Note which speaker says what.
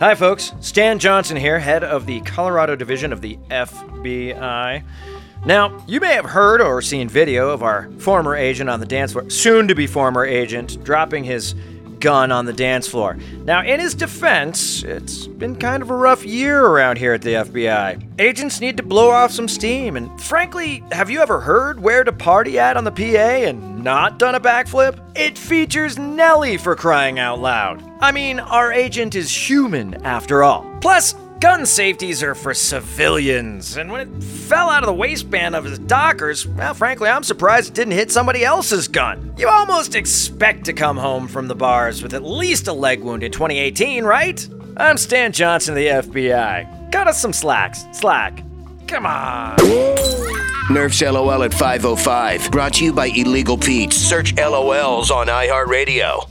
Speaker 1: Hi, folks. Stan Johnson here, head of the Colorado Division of the FBI. Now, you may have heard or seen video of our former agent on the dance floor, soon to be former agent, dropping his gun on the dance floor. Now, in his defense, it's been kind of a rough year around here at the FBI. Agents need to blow off some steam, and frankly, have you ever heard Where the Party At on the PA and not done a backflip? It features Nelly for crying out loud. I mean, our agent is human after all. Plus, gun safeties are for civilians, and when it fell out of the waistband of his dockers, well, frankly, I'm surprised it didn't hit somebody else's gun. You almost expect to come home from the bars with at least a leg wound in 2018, right? I'm Stan Johnson of the FBI. Got us some slacks. Slack. Come on.
Speaker 2: Nerf's LOL at 505. Brought to you by Illegal Pete's. Search LOLs on iHeartRadio.